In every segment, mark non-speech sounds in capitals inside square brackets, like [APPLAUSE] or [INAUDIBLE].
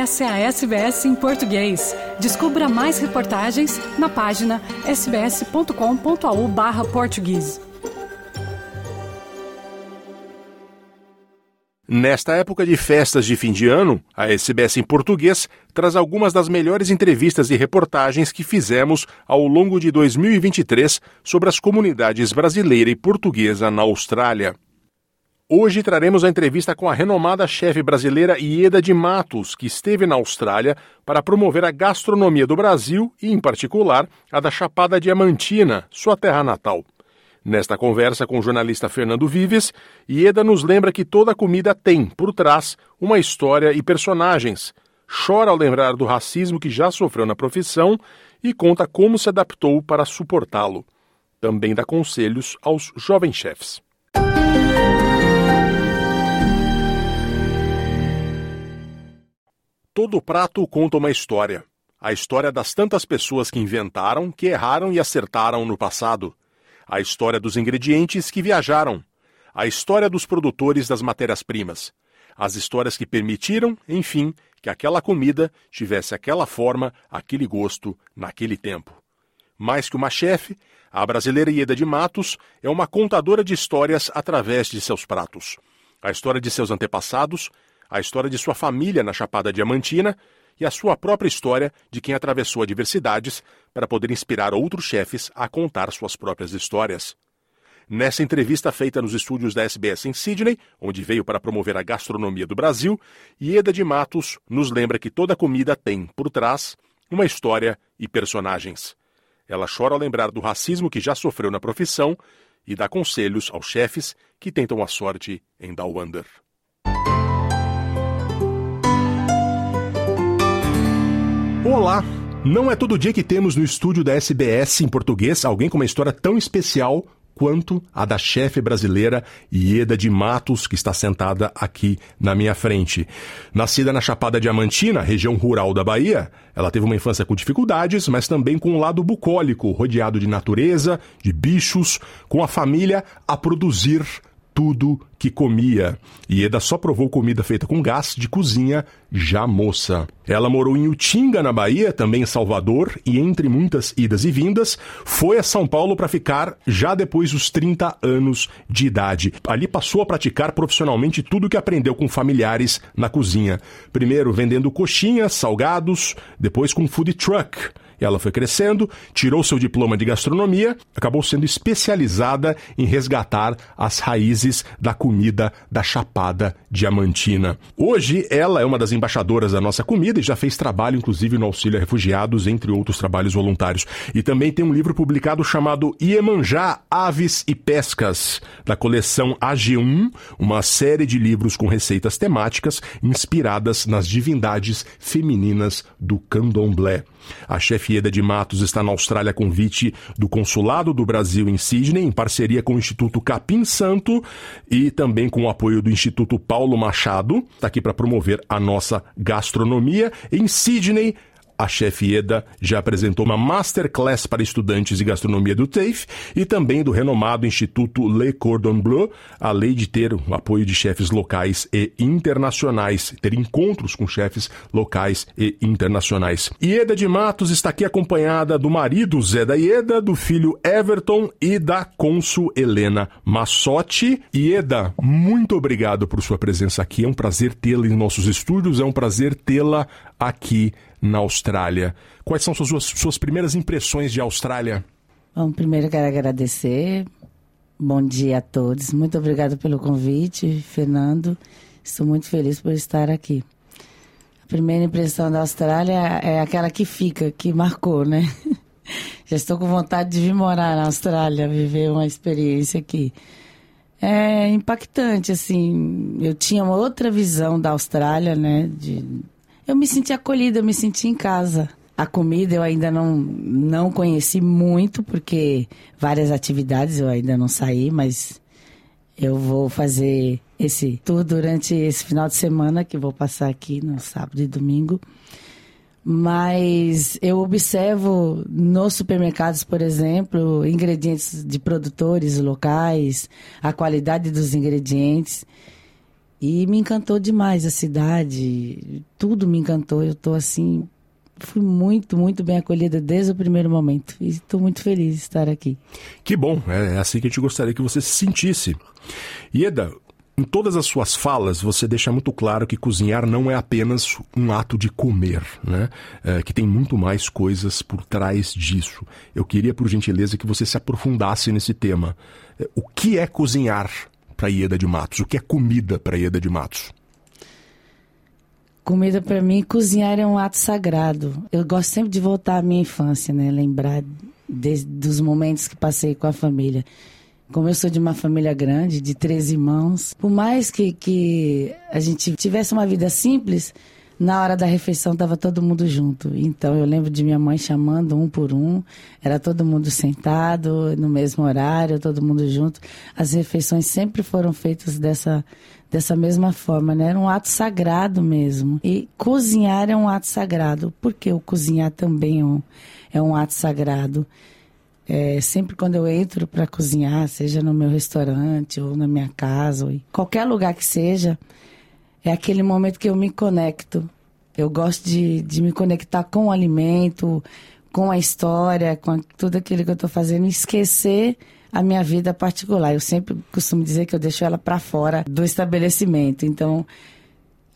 Essa é a SBS em português. Descubra mais reportagens na página sbs.com.au/português. Nesta época de festas de fim de ano, a SBS em português traz algumas das melhores entrevistas e reportagens que fizemos ao longo de 2023 sobre as comunidades brasileira e portuguesa na Austrália. Hoje traremos a entrevista com a renomada chefe brasileira Ieda de Matos, que esteve na Austrália para promover a gastronomia do Brasil e, em particular, a da Chapada Diamantina, sua terra natal. Nesta conversa com o jornalista Fernando Vives, Ieda nos lembra que toda comida tem, por trás, uma história e personagens. Chora ao lembrar do racismo que já sofreu na profissão e conta como se adaptou para suportá-lo. Também dá conselhos aos jovens chefes. Todo prato conta uma história. A história das tantas pessoas que inventaram, que erraram e acertaram no passado. A história dos ingredientes que viajaram. A história dos produtores das matérias-primas. As histórias que permitiram, enfim, que aquela comida tivesse aquela forma, aquele gosto, naquele tempo. Mais que uma chefe, a brasileira Ieda de Matos é uma contadora de histórias através de seus pratos. A história de seus antepassados, a história de sua família na Chapada Diamantina e a sua própria história de quem atravessou adversidades para poder inspirar outros chefes a contar suas próprias histórias. Nessa entrevista feita nos estúdios da SBS em Sydney, onde veio para promover a gastronomia do Brasil, Ieda de Matos nos lembra que toda comida tem, por trás, uma história e personagens. Ela chora ao lembrar do racismo que já sofreu na profissão e dá conselhos aos chefes que tentam a sorte em Down Under. Olá! Não é todo dia que temos no estúdio da SBS em português alguém com uma história tão especial quanto a da chefe brasileira Ieda de Matos, que está sentada aqui na minha frente. Nascida na Chapada Diamantina, região rural da Bahia, ela teve uma infância com dificuldades, mas também com um lado bucólico, rodeado de natureza, de bichos, com a família a produzir tudo que comia. Ieda só provou comida feita com gás de cozinha já moça. Ela morou em Utinga, na Bahia, também em Salvador, e entre muitas idas e vindas, foi a São Paulo para ficar já depois dos 30 anos de idade. Ali passou a praticar profissionalmente tudo que aprendeu com familiares na cozinha. Primeiro vendendo coxinhas, salgados, depois com food truck ela foi crescendo, tirou seu diploma de gastronomia, acabou sendo especializada em resgatar as raízes da comida da Chapada Diamantina. Hoje, ela é uma das embaixadoras da nossa comida e já fez trabalho, inclusive, no auxílio a refugiados, entre outros trabalhos voluntários. E também tem um livro publicado chamado Iemanjá, Aves e Pescas, da coleção AG1, uma série de livros com receitas temáticas inspiradas nas divindades femininas do candomblé. A chefe Ieda de Matos está na Austrália a convite do Consulado do Brasil em Sydney, em parceria com o Instituto Capim Santo e também com o apoio do Instituto Paulo Machado. Está aqui para promover a nossa gastronomia. Em Sydney, a chefe Eda já apresentou uma masterclass para estudantes de gastronomia do TAFE e também do renomado Instituto Le Cordon Bleu, além de ter o apoio de chefes locais e internacionais, ter encontros com chefes locais e internacionais. Ieda de Matos está aqui acompanhada do marido Zé da Ieda, do filho Everton e da cônsul Helena Massotti. Ieda, muito obrigado por sua presença aqui. É um prazer tê-la em nossos estúdios, é um prazer tê-la aqui na Austrália. Quais são suas, suas primeiras impressões de Austrália? Bom, primeiro quero agradecer. Bom dia a todos. Muito obrigado pelo convite, Fernando. Estou muito feliz por estar aqui. A primeira impressão da Austrália é aquela que fica, que marcou, né? [LAUGHS] Já estou com vontade de vir morar na Austrália, viver uma experiência aqui. É impactante, assim. Eu tinha uma outra visão da Austrália, né? De eu me senti acolhida, eu me senti em casa. A comida eu ainda não, não conheci muito, porque várias atividades eu ainda não saí, mas eu vou fazer esse tour durante esse final de semana que vou passar aqui no sábado e domingo. Mas eu observo nos supermercados, por exemplo, ingredientes de produtores locais, a qualidade dos ingredientes. E me encantou demais a cidade, tudo me encantou. Eu estou assim, fui muito, muito bem acolhida desde o primeiro momento. E estou muito feliz de estar aqui. Que bom, é assim que a gente gostaria que você se sentisse. Ieda, em todas as suas falas, você deixa muito claro que cozinhar não é apenas um ato de comer, né? É, que tem muito mais coisas por trás disso. Eu queria, por gentileza, que você se aprofundasse nesse tema. É, o que é cozinhar para Ieda de Matos? O que é comida para Ieda de Matos? Comida para mim, cozinhar é um ato sagrado. Eu gosto sempre de voltar à minha infância, né? Lembrar de, dos momentos que passei com a família. Como eu sou de uma família grande, de três irmãos, por mais que, que a gente tivesse uma vida simples, na hora da refeição estava todo mundo junto. Então eu lembro de minha mãe chamando um por um, era todo mundo sentado no mesmo horário, todo mundo junto. As refeições sempre foram feitas dessa dessa mesma forma, né? Era um ato sagrado mesmo. E cozinhar é um ato sagrado, porque o cozinhar também é um, é um ato sagrado. É, sempre quando eu entro para cozinhar, seja no meu restaurante ou na minha casa, ou em qualquer lugar que seja, é aquele momento que eu me conecto. Eu gosto de, de me conectar com o alimento, com a história, com tudo aquilo que eu estou fazendo, esquecer a minha vida particular. Eu sempre costumo dizer que eu deixo ela para fora do estabelecimento. Então,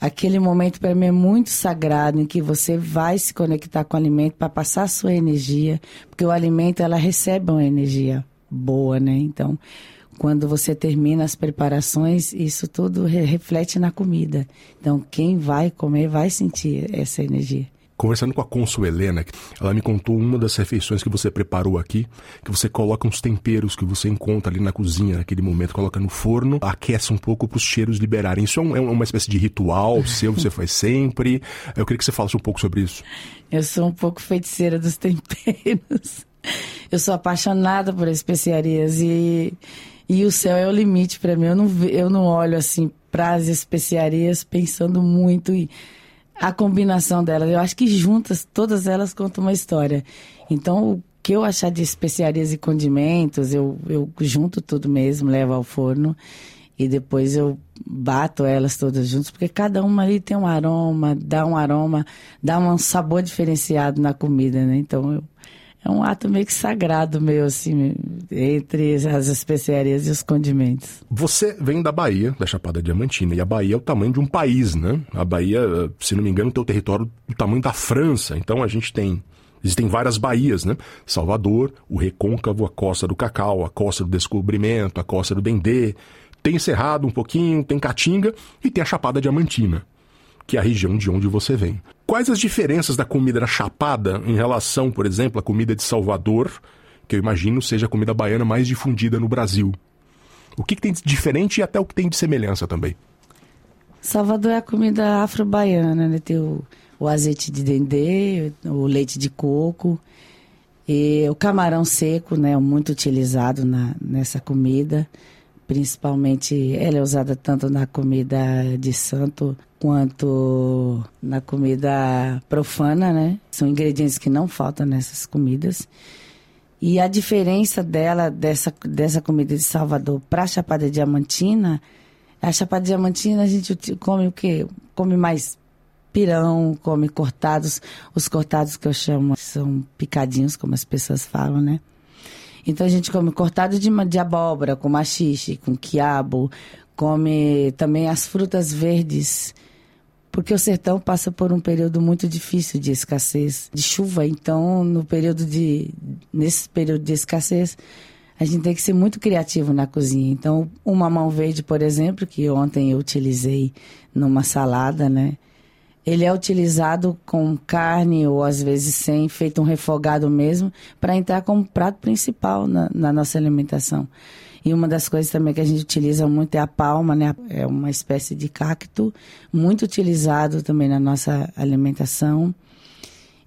Aquele momento para mim é muito sagrado em que você vai se conectar com o alimento para passar a sua energia, porque o alimento ela recebe uma energia boa, né? Então, quando você termina as preparações, isso tudo reflete na comida. Então, quem vai comer vai sentir essa energia. Conversando com a Consul Helena, ela me contou uma das refeições que você preparou aqui, que você coloca uns temperos que você encontra ali na cozinha naquele momento, coloca no forno, aquece um pouco para os cheiros liberarem. Isso é, um, é, uma espécie de ritual seu, você faz [LAUGHS] sempre. Eu queria que você falasse um pouco sobre isso. Eu sou um pouco feiticeira dos [LAUGHS] temperos. Eu sou apaixonada por especiarias e, e o céu é o limite para mim. Eu não, eu não olho assim para as especiarias pensando muito e a combinação delas. Eu acho que juntas, todas elas contam uma história. Então, o que eu achar de especiarias e condimentos, eu, eu junto tudo mesmo, levo ao forno e depois eu bato elas todas juntas, porque cada uma ali tem um aroma, dá um aroma, dá um sabor diferenciado na comida, né? Então, eu é um ato meio que sagrado meu, assim, entre as especiarias e os condimentos. Você vem da Bahia, da Chapada Diamantina, e a Bahia é o tamanho de um país, né? A Bahia, se não me engano, tem o território do tamanho da França. Então a gente tem Existem várias baías, né? Salvador, o Recôncavo, a Costa do Cacau, a Costa do Descobrimento, a Costa do Dendê. Tem Cerrado um pouquinho, tem Caatinga e tem a Chapada Diamantina que é a região de onde você vem. Quais as diferenças da comida da Chapada em relação, por exemplo, à comida de Salvador, que eu imagino seja a comida baiana mais difundida no Brasil? O que, que tem de diferente e até o que tem de semelhança também? Salvador é a comida afro-baiana, né? Tem o, o azeite de dendê, o leite de coco e o camarão seco, né? Muito utilizado na, nessa comida. Principalmente, ela é usada tanto na comida de santo quanto na comida profana, né? São ingredientes que não faltam nessas comidas. E a diferença dela, dessa, dessa comida de Salvador para a Chapada Diamantina, a Chapada Diamantina a gente come o quê? Come mais pirão, come cortados. Os cortados que eu chamo são picadinhos, como as pessoas falam, né? Então a gente come cortado de, de abóbora, com machixe, com quiabo, come também as frutas verdes porque o sertão passa por um período muito difícil de escassez de chuva. Então, no período de nesse período de escassez, a gente tem que ser muito criativo na cozinha. Então, o mamão verde, por exemplo, que ontem eu utilizei numa salada, né? Ele é utilizado com carne ou às vezes sem, feito um refogado mesmo, para entrar como prato principal na, na nossa alimentação. E uma das coisas também que a gente utiliza muito é a palma, né? É uma espécie de cacto, muito utilizado também na nossa alimentação.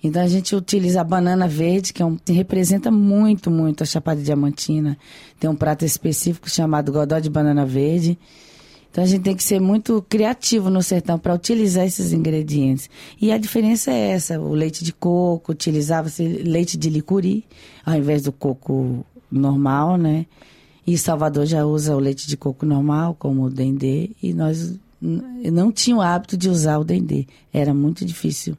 Então a gente utiliza a banana verde, que é um, representa muito, muito a Chapada Diamantina. Tem um prato específico chamado godó de banana verde. Então a gente tem que ser muito criativo no sertão para utilizar esses ingredientes. E a diferença é essa: o leite de coco, utilizava-se leite de licuri, ao invés do coco normal, né? E Salvador já usa o leite de coco normal, como o dendê, e nós não tinha o hábito de usar o dendê. Era muito difícil.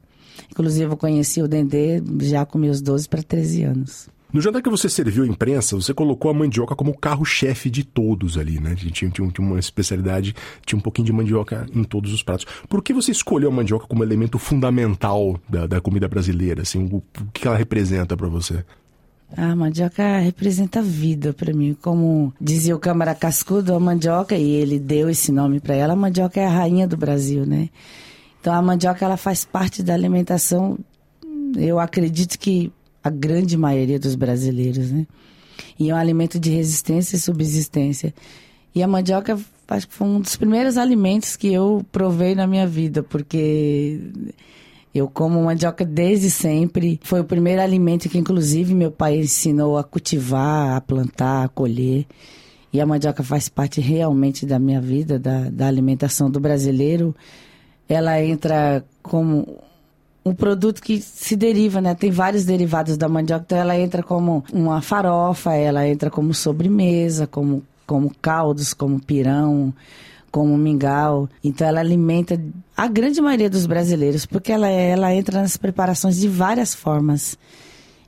Inclusive, eu conheci o dendê já com meus 12 para 13 anos. No jantar que você serviu à imprensa, você colocou a mandioca como carro-chefe de todos ali, né? Tinha, tinha, tinha, uma especialidade, tinha um pouquinho de mandioca em todos os pratos. Por que você escolheu a mandioca como elemento fundamental da, da comida brasileira? Assim, o, o que ela representa para você? A mandioca representa vida para mim. Como dizia o Câmara Cascudo, a mandioca, e ele deu esse nome para ela, a mandioca é a rainha do Brasil, né? Então a mandioca ela faz parte da alimentação, eu acredito que a grande maioria dos brasileiros, né? E é um alimento de resistência e subsistência. E a mandioca, acho que foi um dos primeiros alimentos que eu provei na minha vida, porque eu como mandioca desde sempre. Foi o primeiro alimento que, inclusive, meu pai ensinou a cultivar, a plantar, a colher. E a mandioca faz parte realmente da minha vida, da, da alimentação do brasileiro. Ela entra como um produto que se deriva, né? Tem vários derivados da mandioca, então ela entra como uma farofa, ela entra como sobremesa, como, como caldos, como pirão, como mingau. Então ela alimenta a grande maioria dos brasileiros, porque ela, ela entra nas preparações de várias formas.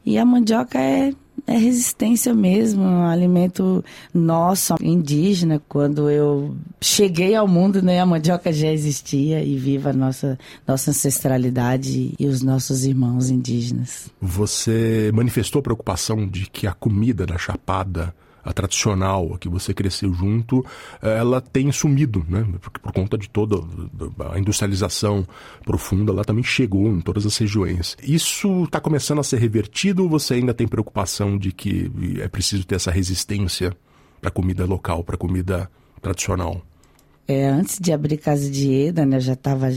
E a mandioca é é resistência mesmo, um alimento nosso, indígena. Quando eu cheguei ao mundo, né, a mandioca já existia e viva a nossa, nossa ancestralidade e os nossos irmãos indígenas. Você manifestou preocupação de que a comida da Chapada a tradicional, a que você cresceu junto, ela tem sumido, né? Porque por conta de toda a industrialização profunda, ela também chegou em todas as regiões. Isso está começando a ser revertido ou você ainda tem preocupação de que é preciso ter essa resistência para a comida local, para a comida tradicional? É, antes de abrir Casa de Eda, né, eu já estava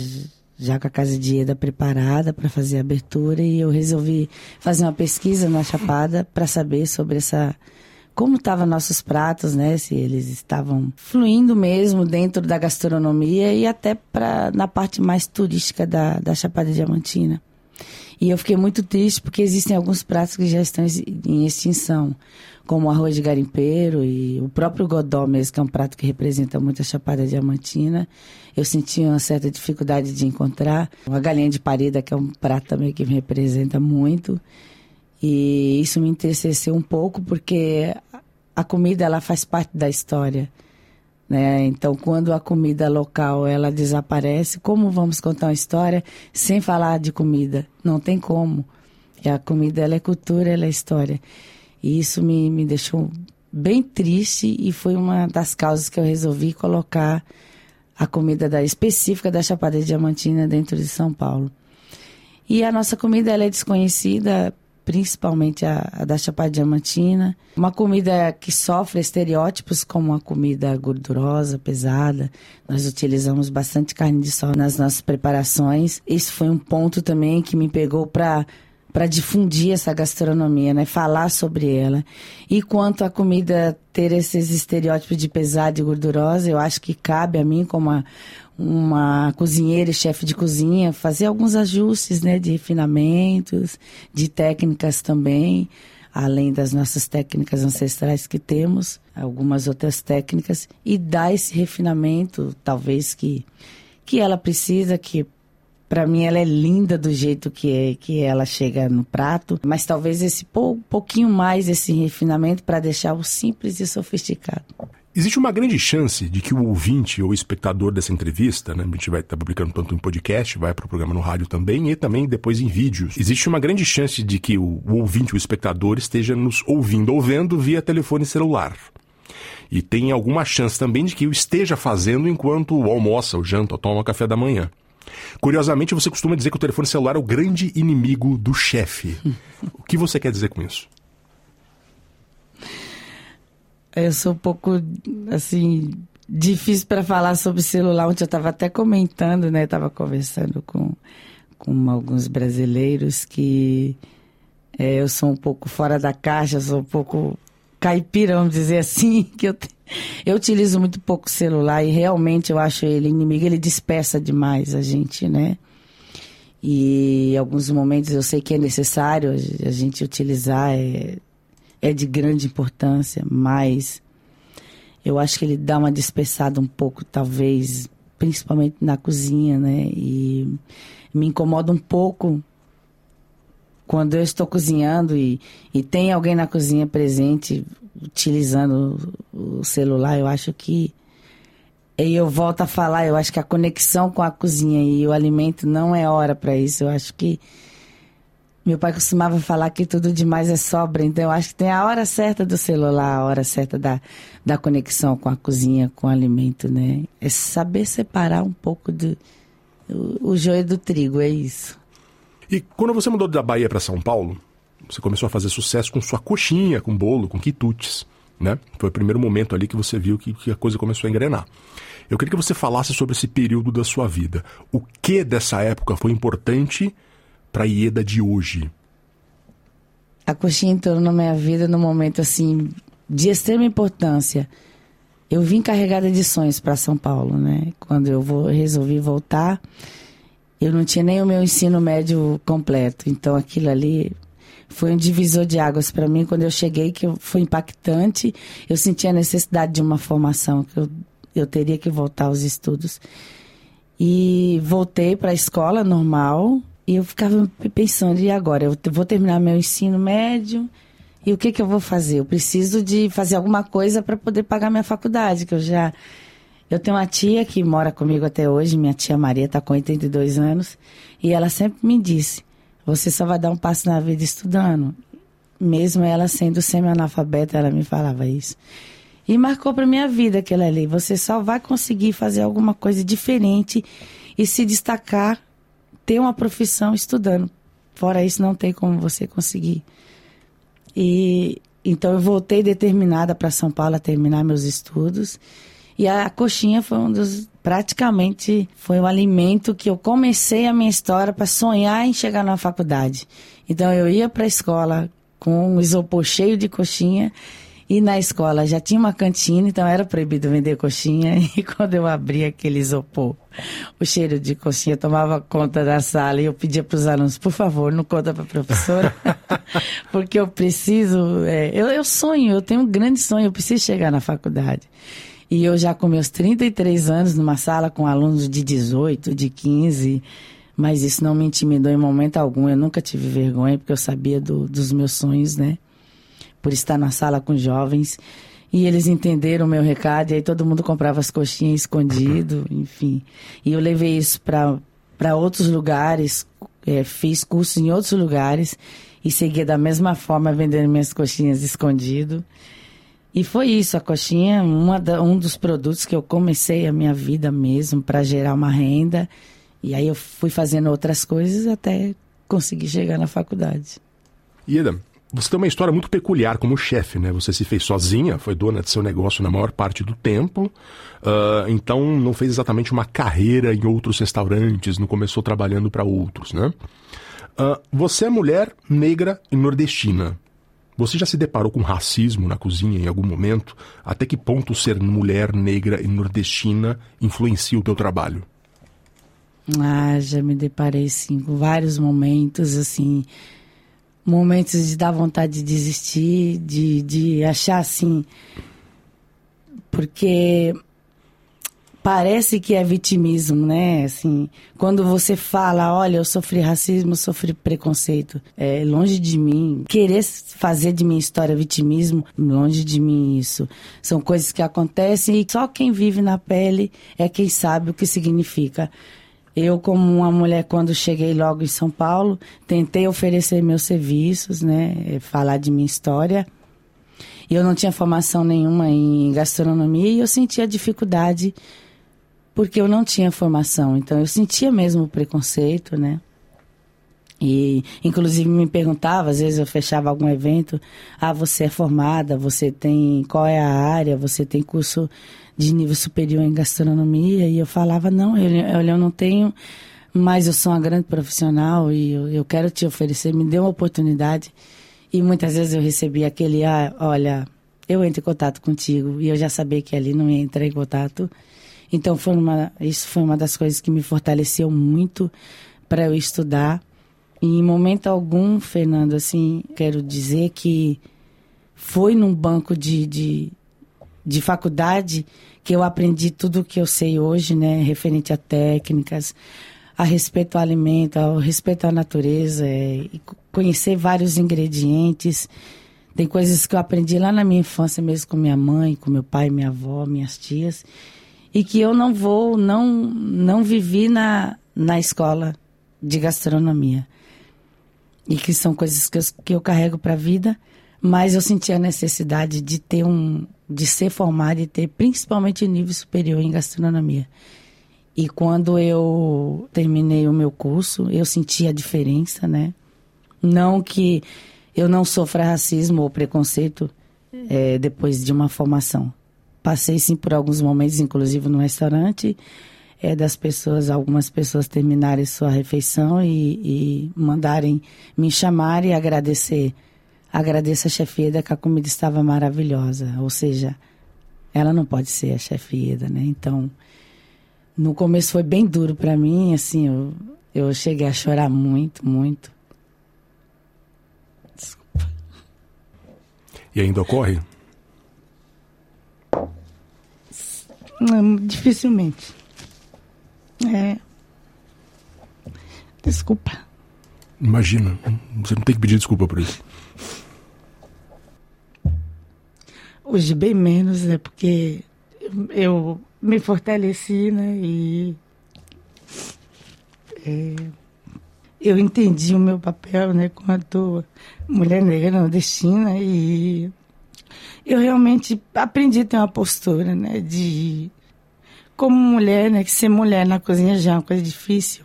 já com a Casa de Eda preparada para fazer a abertura e eu resolvi fazer uma pesquisa na Chapada para saber sobre essa como estavam nossos pratos, né? Se eles estavam fluindo mesmo dentro da gastronomia e até para na parte mais turística da, da Chapada Diamantina. E eu fiquei muito triste porque existem alguns pratos que já estão em extinção, como o arroz de garimpeiro e o próprio godó mesmo, que é um prato que representa muito a Chapada Diamantina. Eu senti uma certa dificuldade de encontrar. A galinha de parida, que é um prato também que me representa muito. E isso me entristeceu um pouco porque a comida ela faz parte da história. Né? Então, quando a comida local ela desaparece, como vamos contar uma história sem falar de comida? Não tem como. E a comida ela é cultura, ela é história. E isso me, me deixou bem triste e foi uma das causas que eu resolvi colocar a comida da, específica da Chapada Diamantina dentro de São Paulo. E a nossa comida ela é desconhecida principalmente a, a, da Chapada Diamantina. Uma comida que sofre estereótipos como uma comida gordurosa, pesada. Nós utilizamos bastante carne de sol nas nossas preparações. Isso foi um ponto também que me pegou para para difundir essa gastronomia, né? Falar sobre ela. E quanto à comida ter esses estereótipos de pesada e gordurosa, eu acho que cabe a mim como uma, uma cozinheira e chefe de cozinha fazer alguns ajustes, né, de refinamentos, de técnicas também, além das nossas técnicas ancestrais que temos, algumas outras técnicas e dar esse refinamento, talvez que que ela precisa, que para mim ela é linda do jeito que é, que ela chega no prato, mas talvez esse pou, pouquinho mais esse refinamento para deixar o simples e sofisticado. Existe uma grande chance de que o ouvinte ou espectador dessa entrevista, né, a gente vai estar tá publicando tanto em podcast, vai para o programa no rádio também e também depois em vídeos. Existe uma grande chance de que o, o ouvinte, o espectador, esteja nos ouvindo ou vendo via telefone celular. E tem alguma chance também de que o esteja fazendo enquanto almoça, ou janta, ou toma café da manhã. Curiosamente, você costuma dizer que o telefone celular é o grande inimigo do chefe. o que você quer dizer com isso? Eu sou um pouco, assim, difícil para falar sobre celular. Ontem eu estava até comentando, né? Estava conversando com, com alguns brasileiros que é, eu sou um pouco fora da caixa, sou um pouco caipira, vamos dizer assim, [LAUGHS] que eu, eu utilizo muito pouco celular e realmente eu acho ele inimigo, ele dispersa demais a gente, né? E em alguns momentos eu sei que é necessário a gente utilizar, é, é de grande importância, mas eu acho que ele dá uma dispersada um pouco, talvez, principalmente na cozinha, né? E me incomoda um pouco quando eu estou cozinhando e, e tem alguém na cozinha presente utilizando o celular, eu acho que e eu volto a falar, eu acho que a conexão com a cozinha e o alimento não é hora para isso. Eu acho que meu pai costumava falar que tudo demais é sobra, então eu acho que tem a hora certa do celular, a hora certa da, da conexão com a cozinha, com o alimento, né? É saber separar um pouco do o, o joio do trigo, é isso. E quando você mudou da Bahia para São Paulo, você começou a fazer sucesso com sua coxinha, com bolo, com quitutes, né? Foi o primeiro momento ali que você viu que, que a coisa começou a engrenar. Eu queria que você falasse sobre esse período da sua vida. O que dessa época foi importante para a Ieda de hoje? A coxinha entrou na minha vida num momento assim de extrema importância. Eu vim carregada de sonhos para São Paulo, né? Quando eu vou, resolvi voltar, eu não tinha nem o meu ensino médio completo. Então aquilo ali foi um divisor de águas para mim quando eu cheguei, que foi impactante. Eu senti a necessidade de uma formação, que eu, eu teria que voltar aos estudos. E voltei para a escola normal e eu ficava pensando, e agora? Eu vou terminar meu ensino médio e o que, que eu vou fazer? Eu preciso de fazer alguma coisa para poder pagar minha faculdade, que eu já... Eu tenho uma tia que mora comigo até hoje, minha tia Maria está com 82 anos, e ela sempre me disse, você só vai dar um passo na vida estudando. Mesmo ela sendo semi-analfabeta, ela me falava isso. E marcou para minha vida aquela ali. Você só vai conseguir fazer alguma coisa diferente e se destacar, ter uma profissão estudando. Fora isso, não tem como você conseguir. E então eu voltei determinada para São Paulo a terminar meus estudos. E a coxinha foi um dos praticamente foi o alimento que eu comecei a minha história para sonhar em chegar na faculdade. Então eu ia para a escola com um isopor cheio de coxinha e na escola já tinha uma cantina, então era proibido vender coxinha. [LAUGHS] E quando eu abria aquele isopor, o cheiro de coxinha tomava conta da sala e eu pedia para os alunos, por favor, não conta para a professora, [LAUGHS] porque eu preciso. É, eu, eu sonho, eu tenho um grande sonho, eu preciso chegar na faculdade. E eu já com meus 33 anos numa sala com alunos de 18, de 15, mas isso não me intimidou em momento algum. Eu nunca tive vergonha porque eu sabia do, dos meus sonhos, né? Por estar na sala com jovens. E eles entenderam o meu recado e aí todo mundo comprava as coxinhas escondido, [LAUGHS] enfim. E eu levei isso para outros lugares, é, fiz curso em outros lugares e seguia da mesma forma vendendo minhas coxinhas escondido. E foi isso, a coxinha, uma da, um dos produtos que eu comecei a minha vida mesmo para gerar uma renda. E aí eu fui fazendo outras coisas até conseguir chegar na faculdade. Ieda, você tem uma história muito peculiar como chefe, né? Você se fez sozinha, foi dona de seu negócio na maior parte do tempo, uh, então não fez exatamente uma carreira em outros restaurantes, não começou trabalhando para outros, né? Uh, você é mulher negra e nordestina. Você já se deparou com racismo na cozinha em algum momento? Até que ponto ser mulher negra e nordestina influencia o teu trabalho? Ah, já me deparei sim com vários momentos assim, momentos de dar vontade de desistir, de, de achar assim, porque parece que é vitimismo, né? Assim, quando você fala, olha, eu sofri racismo, sofri preconceito, é longe de mim querer fazer de minha história vitimismo, longe de mim isso. São coisas que acontecem e só quem vive na pele é quem sabe o que significa. Eu, como uma mulher, quando cheguei logo em São Paulo, tentei oferecer meus serviços, né? Falar de minha história. Eu não tinha formação nenhuma em gastronomia e eu sentia dificuldade porque eu não tinha formação. Então eu sentia mesmo o preconceito, né? E inclusive me perguntava, às vezes eu fechava algum evento, ah, você é formada, você tem qual é a área, você tem curso de nível superior em gastronomia, e eu falava, não, eu, eu não tenho, mas eu sou uma grande profissional e eu, eu quero te oferecer, me dê uma oportunidade. E muitas vezes eu recebia aquele, ah, olha, eu entro em contato contigo, e eu já sabia que ali não ia entrar em contato. Então, foi uma, isso foi uma das coisas que me fortaleceu muito para eu estudar. Em momento algum, Fernando, assim, quero dizer que foi num banco de, de, de faculdade que eu aprendi tudo o que eu sei hoje, né, referente a técnicas, a respeito ao alimento, ao respeito à natureza, é, conhecer vários ingredientes. Tem coisas que eu aprendi lá na minha infância mesmo com minha mãe, com meu pai, minha avó, minhas tias, e que eu não vou, não, não vivi na, na escola de gastronomia. E que são coisas que eu, que eu carrego para a vida, mas eu senti a necessidade de ter um, de ser formada e ter principalmente nível superior em gastronomia. E quando eu terminei o meu curso, eu senti a diferença, né? Não que eu não sofra racismo ou preconceito é, depois de uma formação. Passei sim por alguns momentos, inclusive no restaurante, é, das pessoas, algumas pessoas terminarem sua refeição e, e mandarem me chamar e agradecer. Agradeço a chefia que a comida estava maravilhosa. Ou seja, ela não pode ser a chefia, né? Então, no começo foi bem duro para mim, assim, eu, eu cheguei a chorar muito, muito. Desculpa. E ainda ocorre? Não, dificilmente. É. Desculpa. Imagina, você não tem que pedir desculpa por isso. Hoje bem menos, né? Porque eu me fortaleci, né? E é, eu entendi o meu papel, né? Quanto mulher negra nordestina e eu realmente aprendi a ter uma postura, né? De como mulher, né? Que ser mulher na cozinha já é uma coisa difícil.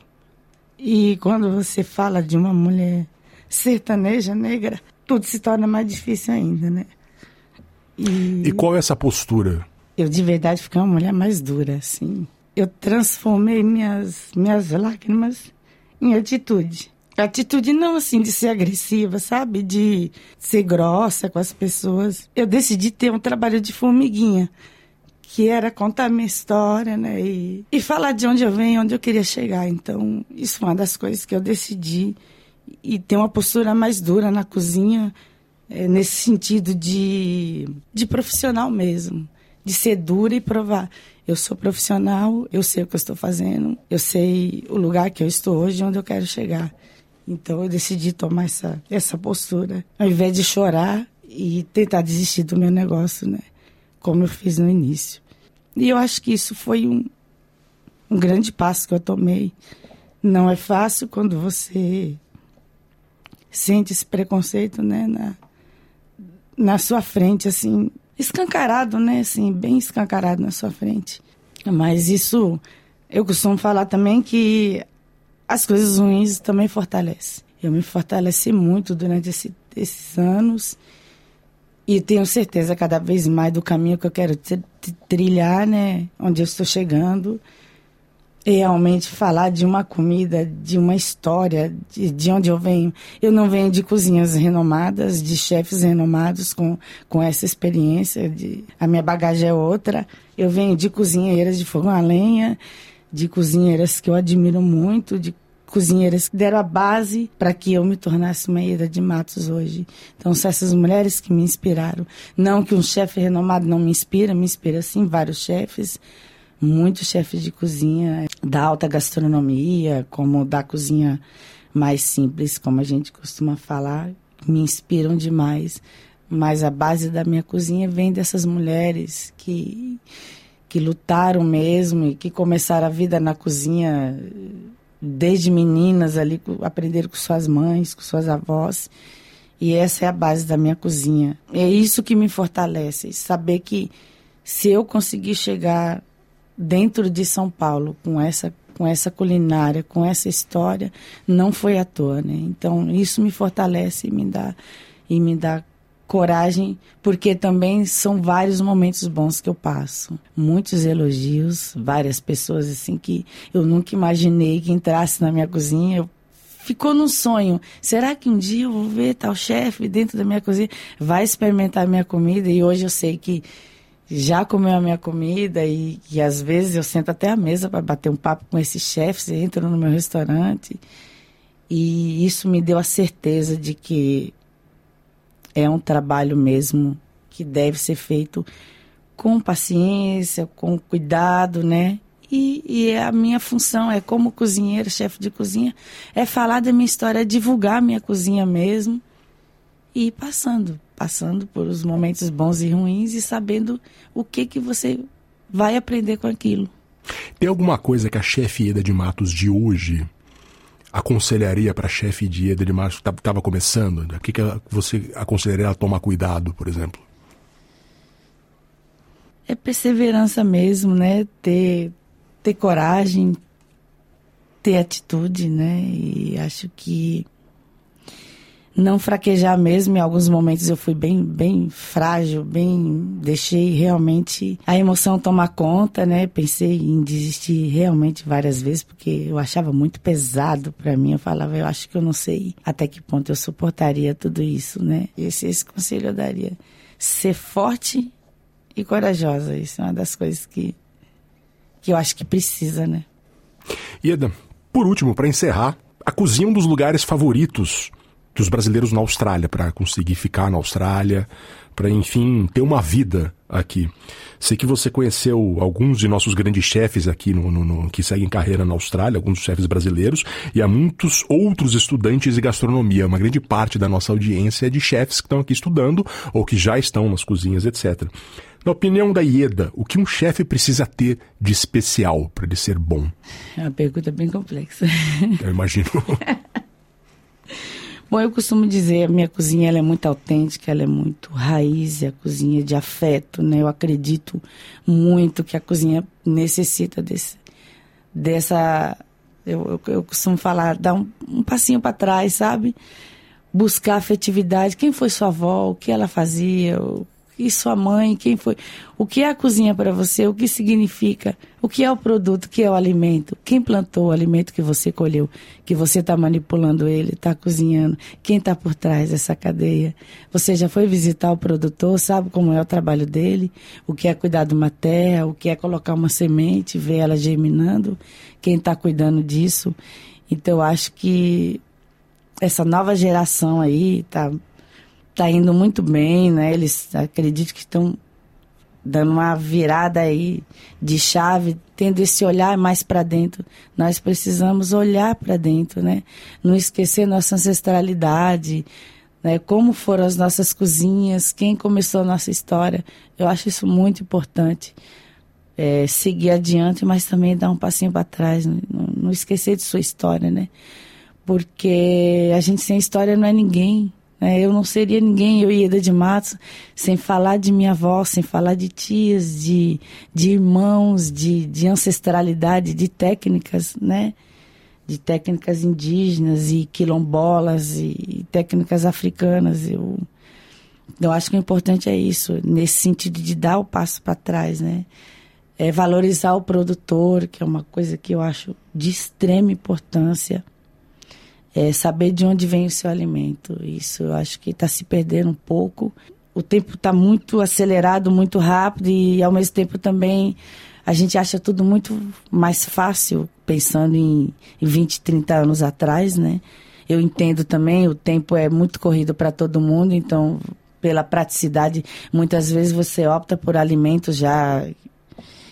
E quando você fala de uma mulher sertaneja negra, tudo se torna mais difícil ainda, né? E, e qual é essa postura? eu de verdade fiquei uma mulher mais dura, assim. Eu transformei minhas, minhas lágrimas em atitude. Atitude não assim de ser agressiva, sabe? De ser grossa com as pessoas. Eu decidi ter um trabalho de formiguinha, que era contar minha história, né? E, e falar de onde eu venho, onde eu queria chegar. Então, isso foi uma das coisas que eu decidi. E ter uma postura mais dura na cozinha, é, nesse sentido de, de profissional mesmo de ser dura e provar. Eu sou profissional, eu sei o que eu estou fazendo, eu sei o lugar que eu estou hoje, onde eu quero chegar. Então eu decidi tomar essa, essa postura, ao invés de chorar e tentar desistir do meu negócio, né? Como eu fiz no início. E eu acho que isso foi um, um grande passo que eu tomei. Não é fácil quando você sente esse preconceito, né? Na, na sua frente, assim, escancarado, né? Assim, bem escancarado na sua frente. Mas isso, eu costumo falar também que as coisas ruins também fortalecem. Eu me fortaleci muito durante esse, esses anos e tenho certeza cada vez mais do caminho que eu quero trilhar, né? Onde eu estou chegando realmente falar de uma comida, de uma história, de, de onde eu venho. Eu não venho de cozinhas renomadas, de chefes renomados com, com essa experiência. De, a minha bagagem é outra. Eu venho de cozinheiras de fogo a lenha, de cozinheiras que eu admiro muito, de cozinheiras que deram a base para que eu me tornasse uma Ida de Matos hoje. Então, são essas mulheres que me inspiraram. Não que um chefe renomado não me inspira, me inspira sim vários chefes, muitos chefes de cozinha da alta gastronomia, como da cozinha mais simples, como a gente costuma falar, me inspiram demais. Mas a base da minha cozinha vem dessas mulheres que, que lutaram mesmo e que começaram a vida na cozinha desde meninas ali, aprenderam com suas mães, com suas avós. E essa é a base da minha cozinha. É isso que me fortalece, saber que se eu conseguir chegar dentro de São Paulo com essa com essa culinária, com essa história, não foi à toa, né? Então isso me fortalece e me dá e me dá coragem, porque também são vários momentos bons que eu passo. Muitos elogios, várias pessoas assim que eu nunca imaginei que entrasse na minha cozinha. Ficou no sonho. Será que um dia eu vou ver tal chefe dentro da minha cozinha, vai experimentar minha comida? E hoje eu sei que já comeu a minha comida e, e às vezes eu sento até a mesa para bater um papo com esses chefes, entram no meu restaurante. E isso me deu a certeza de que é um trabalho mesmo que deve ser feito com paciência, com cuidado, né? E, e, a minha função é como cozinheiro, chefe de cozinha, é falar da minha história, é divulgar a minha cozinha mesmo e passando, passando por os momentos bons e ruins e sabendo o que que você vai aprender com aquilo. Tem alguma coisa que a chefe Eda de Matos de hoje aconselharia para chefe de Eda de Matos que estava começando? O que, que você aconselharia a tomar cuidado, por exemplo? É perseverança mesmo, né? Ter, ter coragem, ter atitude, né? E acho que não fraquejar mesmo. Em alguns momentos eu fui bem, bem frágil, bem deixei realmente a emoção tomar conta, né? Pensei em desistir realmente várias vezes porque eu achava muito pesado para mim. Eu falava, eu acho que eu não sei até que ponto eu suportaria tudo isso, né? Esse, esse conselho eu daria: ser forte e corajosa. Isso é uma das coisas que que eu acho que precisa, né? Ieda, por último, para encerrar, a cozinha é um dos lugares favoritos dos brasileiros na Austrália, para conseguir ficar na Austrália, para, enfim, ter uma vida aqui. Sei que você conheceu alguns de nossos grandes chefes aqui no, no, no, que seguem carreira na Austrália, alguns chefes brasileiros, e há muitos outros estudantes de gastronomia. Uma grande parte da nossa audiência é de chefes que estão aqui estudando ou que já estão nas cozinhas, etc. Na opinião da Ieda, o que um chefe precisa ter de especial para ele ser bom? É uma pergunta bem complexa. Eu imagino. [LAUGHS] Bom, eu costumo dizer, a minha cozinha ela é muito autêntica, ela é muito raiz, é a cozinha de afeto, né? Eu acredito muito que a cozinha necessita desse, dessa... Eu, eu, eu costumo falar, dar um, um passinho para trás, sabe? Buscar afetividade. Quem foi sua avó? O que ela fazia? E sua mãe, quem foi, o que é a cozinha para você, o que significa, o que é o produto, o que é o alimento, quem plantou o alimento que você colheu, que você está manipulando ele, está cozinhando, quem está por trás dessa cadeia. Você já foi visitar o produtor, sabe como é o trabalho dele, o que é cuidar de uma terra, o que é colocar uma semente, ver ela germinando, quem está cuidando disso. Então, acho que essa nova geração aí está está indo muito bem, né? Eles acredito que estão dando uma virada aí de chave, tendo esse olhar mais para dentro. Nós precisamos olhar para dentro, né? Não esquecer nossa ancestralidade, né? Como foram as nossas cozinhas, quem começou a nossa história. Eu acho isso muito importante. É, seguir adiante, mas também dar um passinho para trás, não, não esquecer de sua história, né? Porque a gente sem história não é ninguém. Né? Eu não seria ninguém, eu ia de Matos, sem falar de minha avó, sem falar de tias, de, de irmãos, de, de ancestralidade, de técnicas, né? De técnicas indígenas e quilombolas e, e técnicas africanas. Eu, eu acho que o importante é isso, nesse sentido de dar o passo para trás, né? É valorizar o produtor, que é uma coisa que eu acho de extrema importância é, saber de onde vem o seu alimento. Isso eu acho que está se perdendo um pouco. O tempo está muito acelerado, muito rápido e ao mesmo tempo também a gente acha tudo muito mais fácil pensando em, em 20, 30 anos atrás, né? Eu entendo também, o tempo é muito corrido para todo mundo, então pela praticidade, muitas vezes você opta por alimentos já,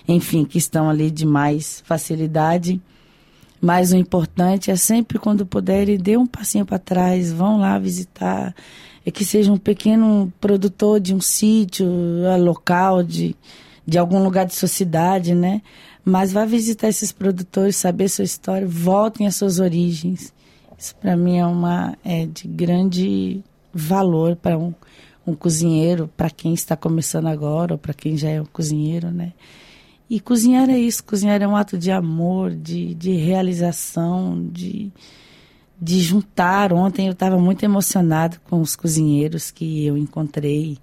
enfim, que estão ali de mais facilidade. Mas o importante é sempre quando puderem, dê um passinho para trás, vão lá visitar. É que seja um pequeno produtor de um sítio é, local, de, de algum lugar de sua cidade, né? Mas vá visitar esses produtores, saber sua história, voltem às suas origens. Isso para mim é uma é de grande valor para um, um cozinheiro, para quem está começando agora ou para quem já é um cozinheiro, né? E cozinhar é isso, cozinhar é um ato de amor, de, de realização, de, de juntar. Ontem eu estava muito emocionada com os cozinheiros que eu encontrei,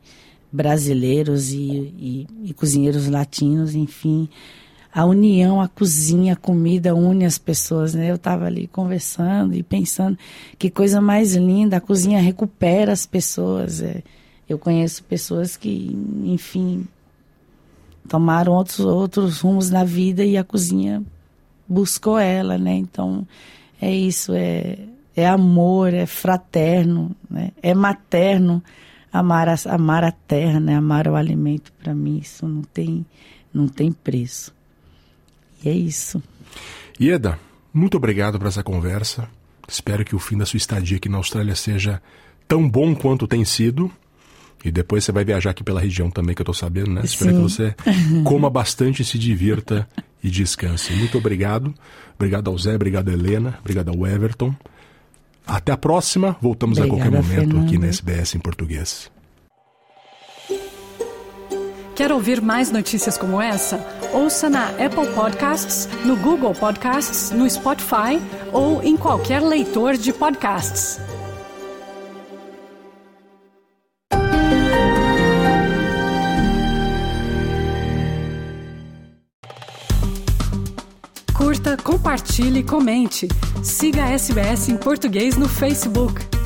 brasileiros e, e, e, cozinheiros latinos, enfim. A união, a cozinha, a comida une as pessoas, né? Eu estava ali conversando e pensando que coisa mais linda, a cozinha recupera as pessoas. É. Eu conheço pessoas que, enfim, tomaram outros, outros rumos na vida e a cozinha buscou ela, né? Então, é isso, é, é amor, é fraterno, né? é materno amar a, amar a terra, né? Amar o alimento, para mim isso não tem, não tem preço. E é isso. Ieda, muito obrigado por essa conversa. Espero que o fim da sua estadia aqui na Austrália seja tão bom quanto tem sido. E depois você vai viajar aqui pela região também, que eu tô sabendo, né? Sim. Espero que você [LAUGHS] coma bastante, se divirta e descanse. Muito obrigado. Obrigado ao Zé, obrigado a Helena, obrigado ao Everton. Até a próxima. Voltamos Obrigada, a qualquer momento Fernanda. aqui na SBS em português. Quer ouvir mais notícias como essa? Ouça na Apple Podcasts, no Google Podcasts, no Spotify ou em qualquer leitor de podcasts. Curta, compartilhe, comente. Siga a SBS em português no Facebook.